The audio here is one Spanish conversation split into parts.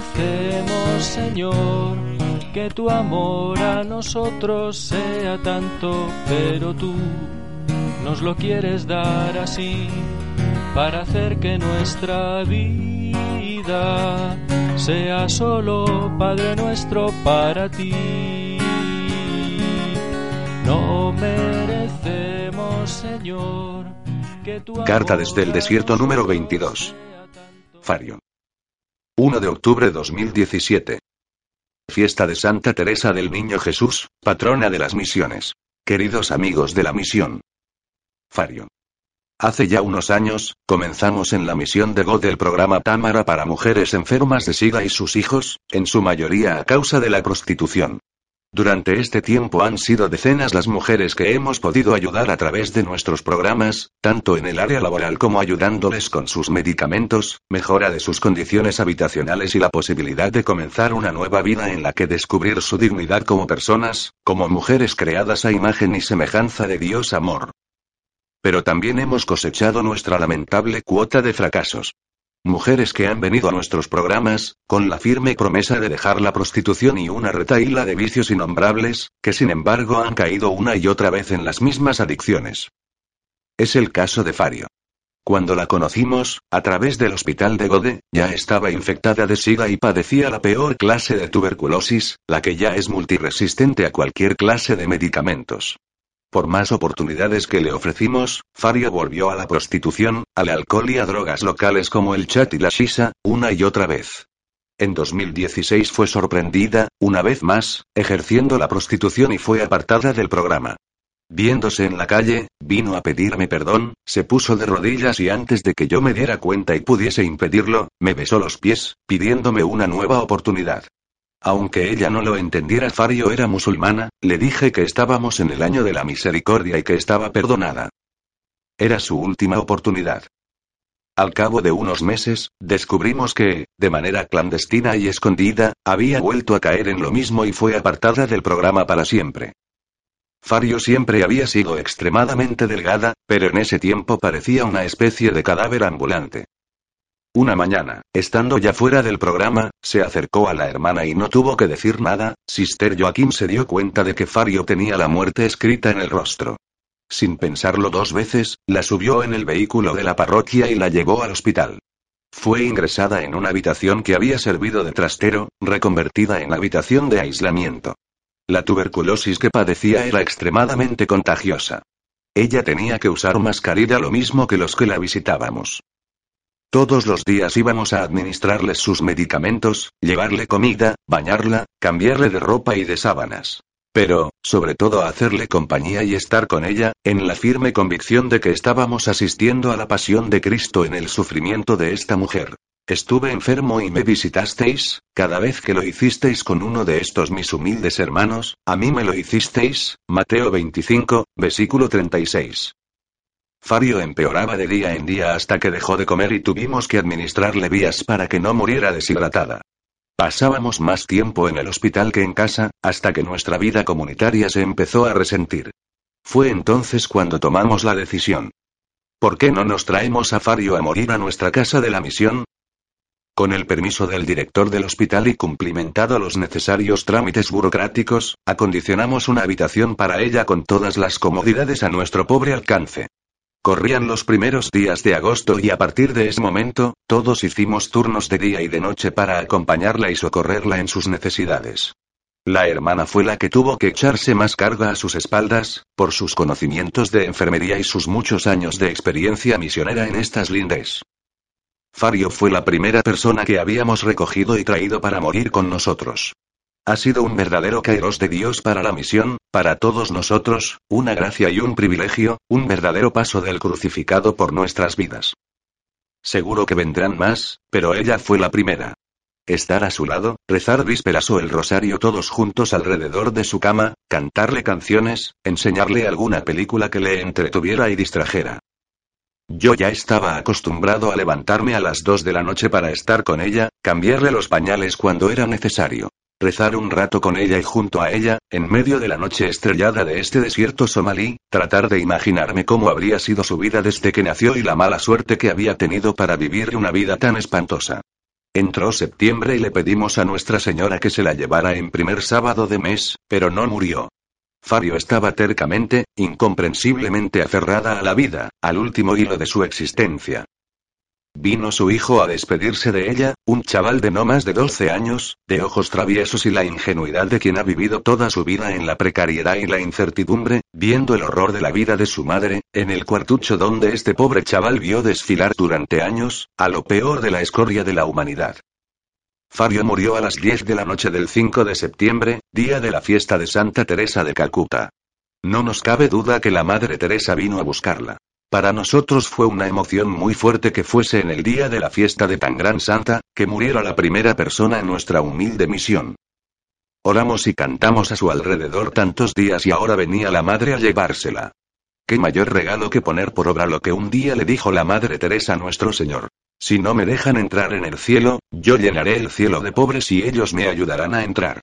Merecemos, Señor, que tu amor a nosotros sea tanto, pero tú nos lo quieres dar así para hacer que nuestra vida sea solo Padre nuestro para ti. No merecemos, Señor, que tu Carta desde el desierto número nosotros 22. sea tanto, Fario. 1 de octubre 2017. Fiesta de Santa Teresa del Niño Jesús, patrona de las misiones. Queridos amigos de la misión. Fario. Hace ya unos años, comenzamos en la misión de God del programa Támara para mujeres enfermas de SIDA y sus hijos, en su mayoría a causa de la prostitución. Durante este tiempo han sido decenas las mujeres que hemos podido ayudar a través de nuestros programas, tanto en el área laboral como ayudándoles con sus medicamentos, mejora de sus condiciones habitacionales y la posibilidad de comenzar una nueva vida en la que descubrir su dignidad como personas, como mujeres creadas a imagen y semejanza de Dios amor. Pero también hemos cosechado nuestra lamentable cuota de fracasos. Mujeres que han venido a nuestros programas, con la firme promesa de dejar la prostitución y una retaíla de vicios innombrables, que sin embargo han caído una y otra vez en las mismas adicciones. Es el caso de Fario. Cuando la conocimos, a través del hospital de Gode, ya estaba infectada de SIDA y padecía la peor clase de tuberculosis, la que ya es multiresistente a cualquier clase de medicamentos. Por más oportunidades que le ofrecimos, Fario volvió a la prostitución, al alcohol y a drogas locales como el chat y la shisha, una y otra vez. En 2016 fue sorprendida, una vez más, ejerciendo la prostitución y fue apartada del programa. Viéndose en la calle, vino a pedirme perdón, se puso de rodillas y antes de que yo me diera cuenta y pudiese impedirlo, me besó los pies, pidiéndome una nueva oportunidad. Aunque ella no lo entendiera, Fario era musulmana, le dije que estábamos en el año de la misericordia y que estaba perdonada. Era su última oportunidad. Al cabo de unos meses, descubrimos que, de manera clandestina y escondida, había vuelto a caer en lo mismo y fue apartada del programa para siempre. Fario siempre había sido extremadamente delgada, pero en ese tiempo parecía una especie de cadáver ambulante. Una mañana, estando ya fuera del programa, se acercó a la hermana y no tuvo que decir nada, Sister Joaquín se dio cuenta de que Fario tenía la muerte escrita en el rostro. Sin pensarlo dos veces, la subió en el vehículo de la parroquia y la llevó al hospital. Fue ingresada en una habitación que había servido de trastero, reconvertida en habitación de aislamiento. La tuberculosis que padecía era extremadamente contagiosa. Ella tenía que usar mascarilla lo mismo que los que la visitábamos. Todos los días íbamos a administrarle sus medicamentos, llevarle comida, bañarla, cambiarle de ropa y de sábanas. Pero, sobre todo hacerle compañía y estar con ella, en la firme convicción de que estábamos asistiendo a la pasión de Cristo en el sufrimiento de esta mujer. Estuve enfermo y me visitasteis, cada vez que lo hicisteis con uno de estos mis humildes hermanos, a mí me lo hicisteis, Mateo 25, versículo 36. Fario empeoraba de día en día hasta que dejó de comer y tuvimos que administrarle vías para que no muriera deshidratada. Pasábamos más tiempo en el hospital que en casa, hasta que nuestra vida comunitaria se empezó a resentir. Fue entonces cuando tomamos la decisión. ¿Por qué no nos traemos a Fario a morir a nuestra casa de la misión? Con el permiso del director del hospital y cumplimentado los necesarios trámites burocráticos, acondicionamos una habitación para ella con todas las comodidades a nuestro pobre alcance. Corrían los primeros días de agosto y a partir de ese momento, todos hicimos turnos de día y de noche para acompañarla y socorrerla en sus necesidades. La hermana fue la que tuvo que echarse más carga a sus espaldas, por sus conocimientos de enfermería y sus muchos años de experiencia misionera en estas lindes. Fario fue la primera persona que habíamos recogido y traído para morir con nosotros. Ha sido un verdadero kairos de Dios para la misión, para todos nosotros, una gracia y un privilegio, un verdadero paso del crucificado por nuestras vidas. Seguro que vendrán más, pero ella fue la primera. Estar a su lado, rezar vísperas o el rosario todos juntos alrededor de su cama, cantarle canciones, enseñarle alguna película que le entretuviera y distrajera. Yo ya estaba acostumbrado a levantarme a las dos de la noche para estar con ella, cambiarle los pañales cuando era necesario. Rezar un rato con ella y junto a ella, en medio de la noche estrellada de este desierto somalí, tratar de imaginarme cómo habría sido su vida desde que nació y la mala suerte que había tenido para vivir una vida tan espantosa. Entró septiembre y le pedimos a Nuestra Señora que se la llevara en primer sábado de mes, pero no murió. Fabio estaba tercamente, incomprensiblemente aferrada a la vida, al último hilo de su existencia. Vino su hijo a despedirse de ella, un chaval de no más de 12 años, de ojos traviesos y la ingenuidad de quien ha vivido toda su vida en la precariedad y la incertidumbre, viendo el horror de la vida de su madre, en el cuartucho donde este pobre chaval vio desfilar durante años, a lo peor de la escoria de la humanidad. Fabio murió a las 10 de la noche del 5 de septiembre, día de la fiesta de Santa Teresa de Calcuta. No nos cabe duda que la Madre Teresa vino a buscarla. Para nosotros fue una emoción muy fuerte que fuese en el día de la fiesta de tan gran santa, que muriera la primera persona en nuestra humilde misión. Oramos y cantamos a su alrededor tantos días y ahora venía la madre a llevársela. Qué mayor regalo que poner por obra lo que un día le dijo la Madre Teresa a nuestro Señor. Si no me dejan entrar en el cielo, yo llenaré el cielo de pobres y ellos me ayudarán a entrar.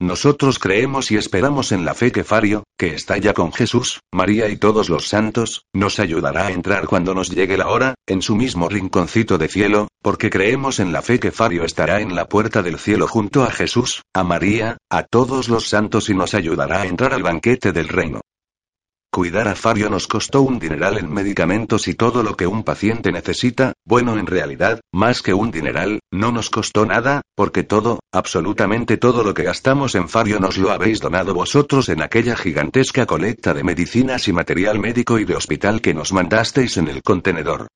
Nosotros creemos y esperamos en la fe que Fario, que está ya con Jesús, María y todos los santos, nos ayudará a entrar cuando nos llegue la hora, en su mismo rinconcito de cielo, porque creemos en la fe que Fario estará en la puerta del cielo junto a Jesús, a María, a todos los santos y nos ayudará a entrar al banquete del reino. Cuidar a Fabio nos costó un dineral en medicamentos y todo lo que un paciente necesita, bueno en realidad, más que un dineral, no nos costó nada, porque todo, absolutamente todo lo que gastamos en Fabio nos lo habéis donado vosotros en aquella gigantesca colecta de medicinas y material médico y de hospital que nos mandasteis en el contenedor.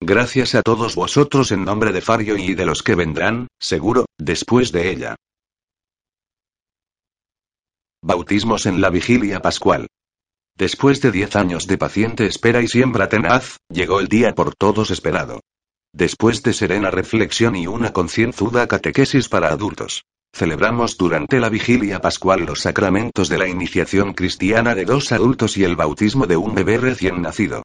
Gracias a todos vosotros en nombre de Fabio y de los que vendrán, seguro, después de ella. Bautismos en la vigilia pascual. Después de diez años de paciente espera y siembra tenaz, llegó el día por todos esperado. Después de serena reflexión y una concienzuda catequesis para adultos. Celebramos durante la vigilia pascual los sacramentos de la iniciación cristiana de dos adultos y el bautismo de un bebé recién nacido.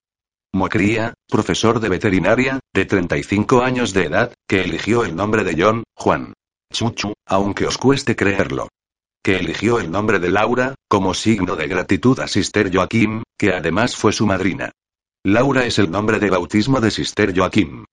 Mocría, profesor de veterinaria, de 35 años de edad, que eligió el nombre de John, Juan. Chuchu, aunque os cueste creerlo que eligió el nombre de Laura, como signo de gratitud a Sister Joaquim, que además fue su madrina. Laura es el nombre de bautismo de Sister Joaquim.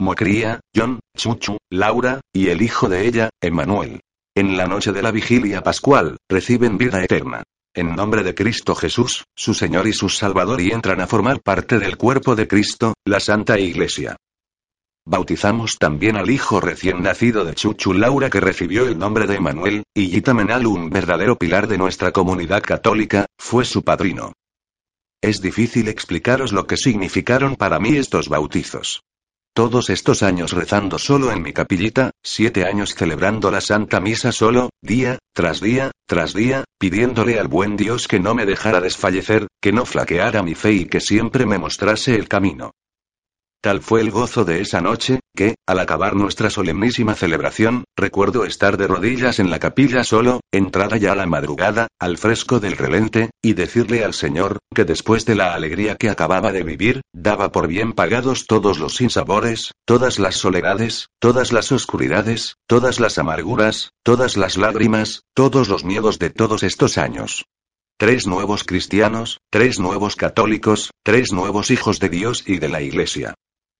Mocría, John, Chuchu, Laura, y el hijo de ella, Emmanuel. En la noche de la vigilia pascual, reciben vida eterna. En nombre de Cristo Jesús, su Señor y su Salvador y entran a formar parte del cuerpo de Cristo, la Santa Iglesia. Bautizamos también al hijo recién nacido de Chuchu Laura que recibió el nombre de Emanuel, y Gita Menal, un verdadero pilar de nuestra comunidad católica, fue su padrino. Es difícil explicaros lo que significaron para mí estos bautizos. Todos estos años rezando solo en mi capillita, siete años celebrando la Santa Misa solo, día, tras día, tras día, pidiéndole al buen Dios que no me dejara desfallecer, que no flaqueara mi fe y que siempre me mostrase el camino. Tal fue el gozo de esa noche, que, al acabar nuestra solemnísima celebración, recuerdo estar de rodillas en la capilla solo, entrada ya la madrugada, al fresco del relente, y decirle al Señor, que después de la alegría que acababa de vivir, daba por bien pagados todos los sinsabores, todas las soledades, todas las oscuridades, todas las amarguras, todas las lágrimas, todos los miedos de todos estos años. Tres nuevos cristianos, tres nuevos católicos, tres nuevos hijos de Dios y de la Iglesia.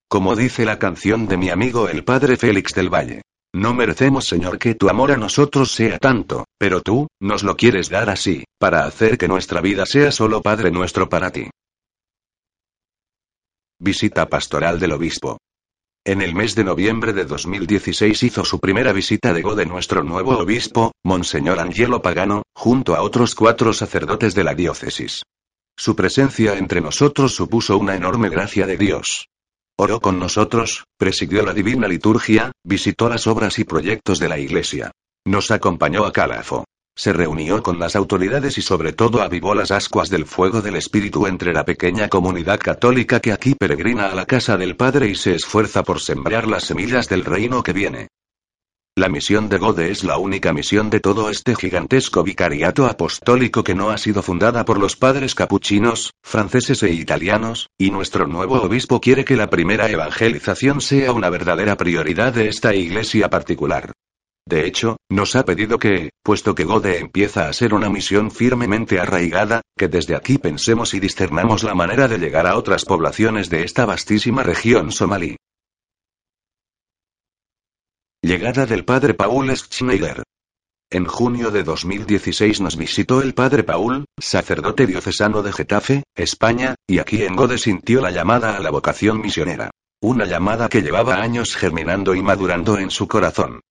Como dice la canción de mi amigo el padre Félix del Valle. No merecemos, Señor, que tu amor a nosotros sea tanto, pero tú, nos lo quieres dar así, para hacer que nuestra vida sea solo Padre nuestro para ti. Visita pastoral del obispo. En el mes de noviembre de 2016 hizo su primera visita de de nuestro nuevo obispo, Monseñor Angelo Pagano, junto a otros cuatro sacerdotes de la diócesis. Su presencia entre nosotros supuso una enorme gracia de Dios. Oró con nosotros, presidió la divina liturgia, visitó las obras y proyectos de la Iglesia. Nos acompañó a Calafo. Se reunió con las autoridades y sobre todo avivó las ascuas del fuego del Espíritu entre la pequeña comunidad católica que aquí peregrina a la casa del Padre y se esfuerza por sembrar las semillas del reino que viene. La misión de Gode es la única misión de todo este gigantesco vicariato apostólico que no ha sido fundada por los padres capuchinos, franceses e italianos, y nuestro nuevo obispo quiere que la primera evangelización sea una verdadera prioridad de esta iglesia particular. De hecho, nos ha pedido que, puesto que Gode empieza a ser una misión firmemente arraigada, que desde aquí pensemos y discernamos la manera de llegar a otras poblaciones de esta vastísima región somalí. Llegada del padre Paul Schneider. En junio de 2016 nos visitó el padre Paul, sacerdote diocesano de Getafe, España, y aquí en Gode sintió la llamada a la vocación misionera. Una llamada que llevaba años germinando y madurando en su corazón.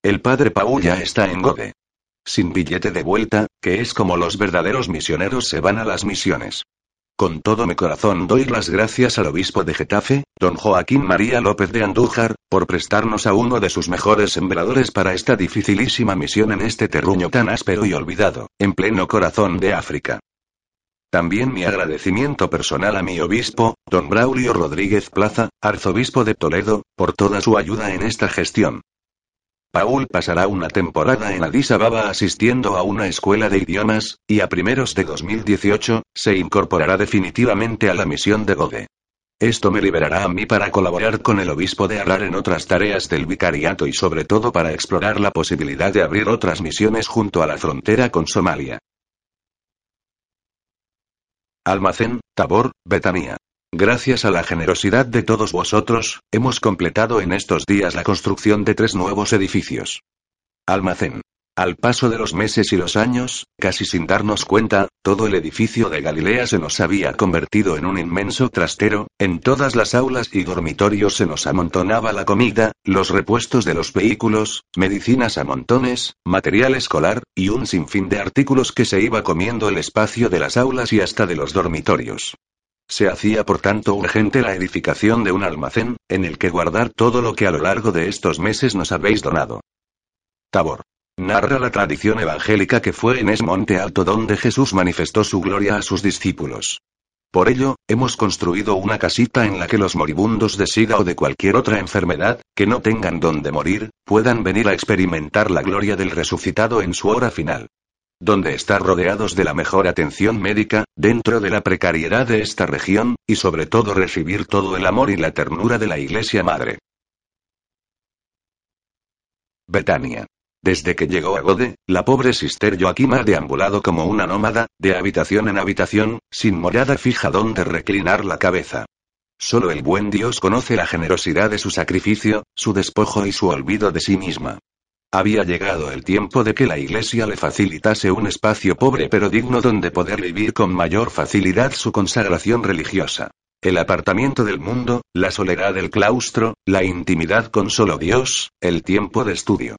El padre Paul ya está en Gode. Sin billete de vuelta, que es como los verdaderos misioneros se van a las misiones. Con todo mi corazón doy las gracias al obispo de Getafe, don Joaquín María López de Andújar, por prestarnos a uno de sus mejores sembradores para esta dificilísima misión en este terruño tan áspero y olvidado, en pleno corazón de África. También mi agradecimiento personal a mi obispo, don Braulio Rodríguez Plaza, arzobispo de Toledo, por toda su ayuda en esta gestión. Paul pasará una temporada en Addis Ababa asistiendo a una escuela de idiomas, y a primeros de 2018, se incorporará definitivamente a la misión de Gode. Esto me liberará a mí para colaborar con el obispo de Arar en otras tareas del vicariato y sobre todo para explorar la posibilidad de abrir otras misiones junto a la frontera con Somalia. Almacén, Tabor, Betania. Gracias a la generosidad de todos vosotros, hemos completado en estos días la construcción de tres nuevos edificios. Almacén. Al paso de los meses y los años, casi sin darnos cuenta, todo el edificio de Galilea se nos había convertido en un inmenso trastero, en todas las aulas y dormitorios se nos amontonaba la comida, los repuestos de los vehículos, medicinas a montones, material escolar, y un sinfín de artículos que se iba comiendo el espacio de las aulas y hasta de los dormitorios. Se hacía por tanto urgente la edificación de un almacén, en el que guardar todo lo que a lo largo de estos meses nos habéis donado. Tabor. Narra la tradición evangélica que fue en ese monte alto donde Jesús manifestó su gloria a sus discípulos. Por ello, hemos construido una casita en la que los moribundos de SIDA o de cualquier otra enfermedad, que no tengan donde morir, puedan venir a experimentar la gloria del resucitado en su hora final donde estar rodeados de la mejor atención médica, dentro de la precariedad de esta región, y sobre todo recibir todo el amor y la ternura de la Iglesia Madre. Betania. Desde que llegó a Gode, la pobre Sister Joaquima ha deambulado como una nómada, de habitación en habitación, sin morada fija donde reclinar la cabeza. Solo el buen Dios conoce la generosidad de su sacrificio, su despojo y su olvido de sí misma. Había llegado el tiempo de que la Iglesia le facilitase un espacio pobre pero digno donde poder vivir con mayor facilidad su consagración religiosa. El apartamiento del mundo, la soledad del claustro, la intimidad con solo Dios, el tiempo de estudio.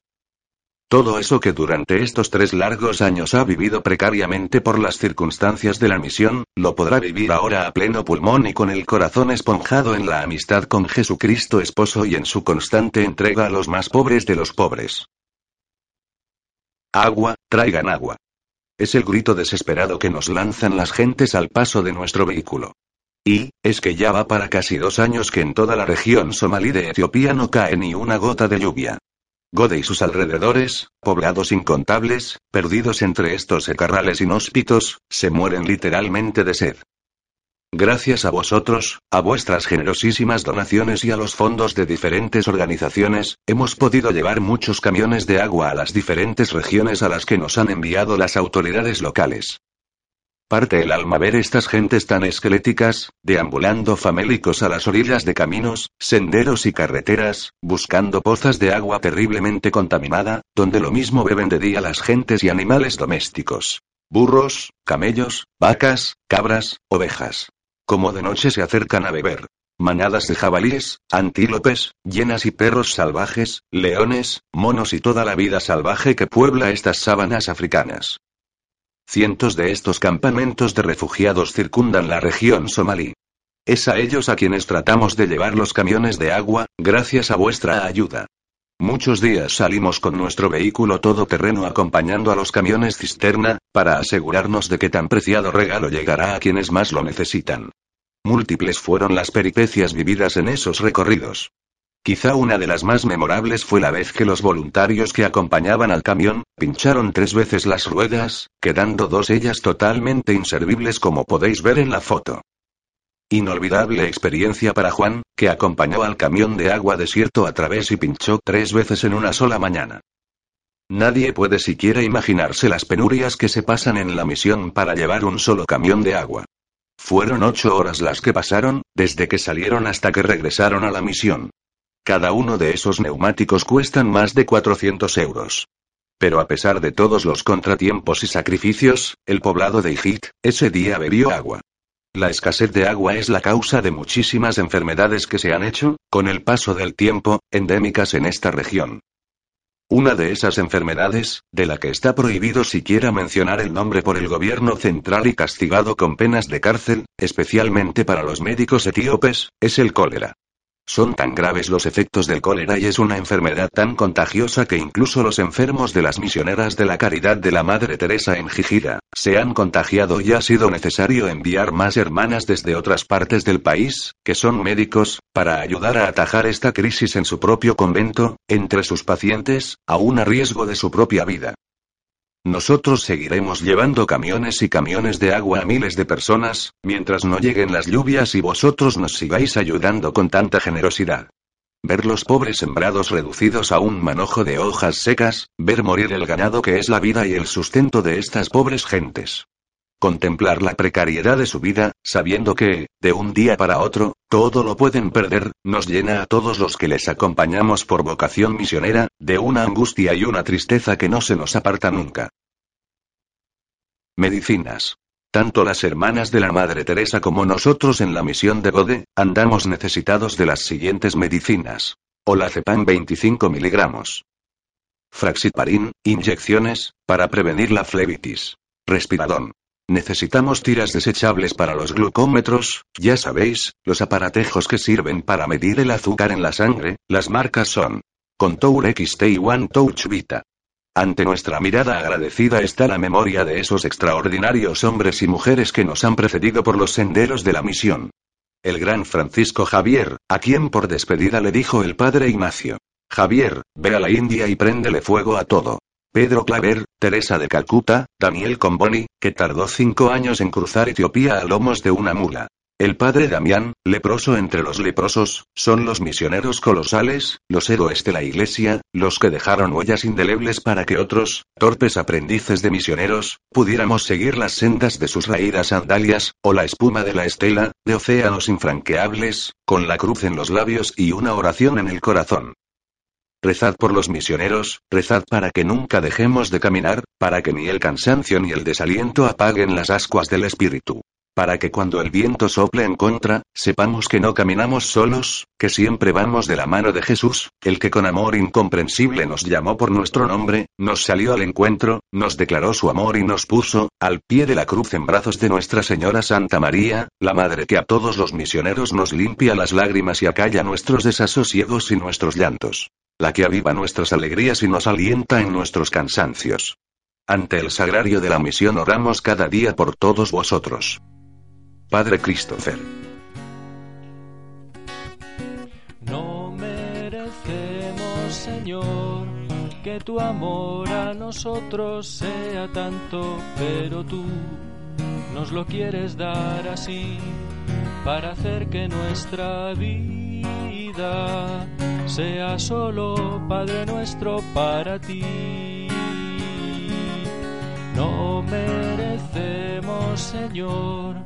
Todo eso que durante estos tres largos años ha vivido precariamente por las circunstancias de la misión, lo podrá vivir ahora a pleno pulmón y con el corazón esponjado en la amistad con Jesucristo esposo y en su constante entrega a los más pobres de los pobres. Agua, traigan agua. Es el grito desesperado que nos lanzan las gentes al paso de nuestro vehículo. Y, es que ya va para casi dos años que en toda la región somalí de Etiopía no cae ni una gota de lluvia. Gode y sus alrededores, poblados incontables, perdidos entre estos secarrales inhóspitos, se mueren literalmente de sed. Gracias a vosotros, a vuestras generosísimas donaciones y a los fondos de diferentes organizaciones, hemos podido llevar muchos camiones de agua a las diferentes regiones a las que nos han enviado las autoridades locales. Parte el alma ver estas gentes tan esqueléticas, deambulando famélicos a las orillas de caminos, senderos y carreteras, buscando pozas de agua terriblemente contaminada, donde lo mismo beben de día las gentes y animales domésticos. Burros, camellos, vacas, cabras, ovejas como de noche se acercan a beber. Manadas de jabalíes, antílopes, llenas y perros salvajes, leones, monos y toda la vida salvaje que puebla estas sábanas africanas. Cientos de estos campamentos de refugiados circundan la región somalí. Es a ellos a quienes tratamos de llevar los camiones de agua, gracias a vuestra ayuda. Muchos días salimos con nuestro vehículo todoterreno acompañando a los camiones cisterna, para asegurarnos de que tan preciado regalo llegará a quienes más lo necesitan. Múltiples fueron las peripecias vividas en esos recorridos. Quizá una de las más memorables fue la vez que los voluntarios que acompañaban al camión, pincharon tres veces las ruedas, quedando dos ellas totalmente inservibles como podéis ver en la foto. Inolvidable experiencia para Juan, que acompañó al camión de agua desierto a través y pinchó tres veces en una sola mañana. Nadie puede siquiera imaginarse las penurias que se pasan en la misión para llevar un solo camión de agua. Fueron ocho horas las que pasaron, desde que salieron hasta que regresaron a la misión. Cada uno de esos neumáticos cuestan más de 400 euros. Pero a pesar de todos los contratiempos y sacrificios, el poblado de Ijit, ese día bebió agua. La escasez de agua es la causa de muchísimas enfermedades que se han hecho, con el paso del tiempo, endémicas en esta región. Una de esas enfermedades, de la que está prohibido siquiera mencionar el nombre por el gobierno central y castigado con penas de cárcel, especialmente para los médicos etíopes, es el cólera. Son tan graves los efectos del cólera y es una enfermedad tan contagiosa que incluso los enfermos de las misioneras de la caridad de la Madre Teresa en Jijira, se han contagiado y ha sido necesario enviar más hermanas desde otras partes del país, que son médicos, para ayudar a atajar esta crisis en su propio convento, entre sus pacientes, aún a riesgo de su propia vida. Nosotros seguiremos llevando camiones y camiones de agua a miles de personas, mientras no lleguen las lluvias y vosotros nos sigáis ayudando con tanta generosidad. Ver los pobres sembrados reducidos a un manojo de hojas secas, ver morir el ganado que es la vida y el sustento de estas pobres gentes. Contemplar la precariedad de su vida, sabiendo que, de un día para otro, todo lo pueden perder, nos llena a todos los que les acompañamos por vocación misionera, de una angustia y una tristeza que no se nos aparta nunca. Medicinas. Tanto las hermanas de la Madre Teresa como nosotros en la misión de Bode, andamos necesitados de las siguientes medicinas. Olacepan 25 miligramos. Fraxiparin, inyecciones, para prevenir la flebitis. Respiradón. Necesitamos tiras desechables para los glucómetros, ya sabéis, los aparatejos que sirven para medir el azúcar en la sangre, las marcas son Contour XT y One Touch Vita. Ante nuestra mirada agradecida está la memoria de esos extraordinarios hombres y mujeres que nos han precedido por los senderos de la misión. El gran Francisco Javier, a quien por despedida le dijo el padre Ignacio. Javier, ve a la India y préndele fuego a todo. Pedro Claver, Teresa de Calcuta, Daniel Comboni, que tardó cinco años en cruzar Etiopía a lomos de una mula. El padre Damián, leproso entre los leprosos, son los misioneros colosales, los héroes de la iglesia, los que dejaron huellas indelebles para que otros, torpes aprendices de misioneros, pudiéramos seguir las sendas de sus raídas sandalias, o la espuma de la estela, de océanos infranqueables, con la cruz en los labios y una oración en el corazón. Rezad por los misioneros, rezad para que nunca dejemos de caminar, para que ni el cansancio ni el desaliento apaguen las ascuas del espíritu. Para que cuando el viento sople en contra, sepamos que no caminamos solos, que siempre vamos de la mano de Jesús, el que con amor incomprensible nos llamó por nuestro nombre, nos salió al encuentro, nos declaró su amor y nos puso, al pie de la cruz en brazos de Nuestra Señora Santa María, la Madre que a todos los misioneros nos limpia las lágrimas y acalla nuestros desasosiegos y nuestros llantos la que aviva nuestras alegrías y nos alienta en nuestros cansancios. Ante el sagrario de la misión oramos cada día por todos vosotros. Padre Christopher. No merecemos, Señor, que tu amor a nosotros sea tanto, pero tú nos lo quieres dar así, para hacer que nuestra vida sea solo Padre nuestro para ti. No merecemos, Señor,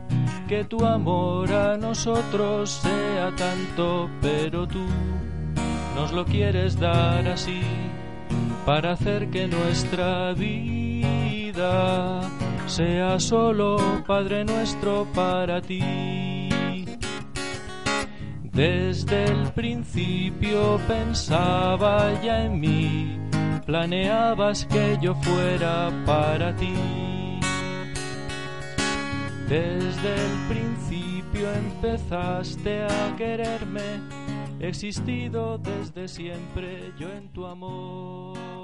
que tu amor a nosotros sea tanto, pero tú nos lo quieres dar así, para hacer que nuestra vida sea solo Padre nuestro para ti. Desde el principio pensaba ya en mí, planeabas que yo fuera para ti. Desde el principio empezaste a quererme existido desde siempre yo en tu amor.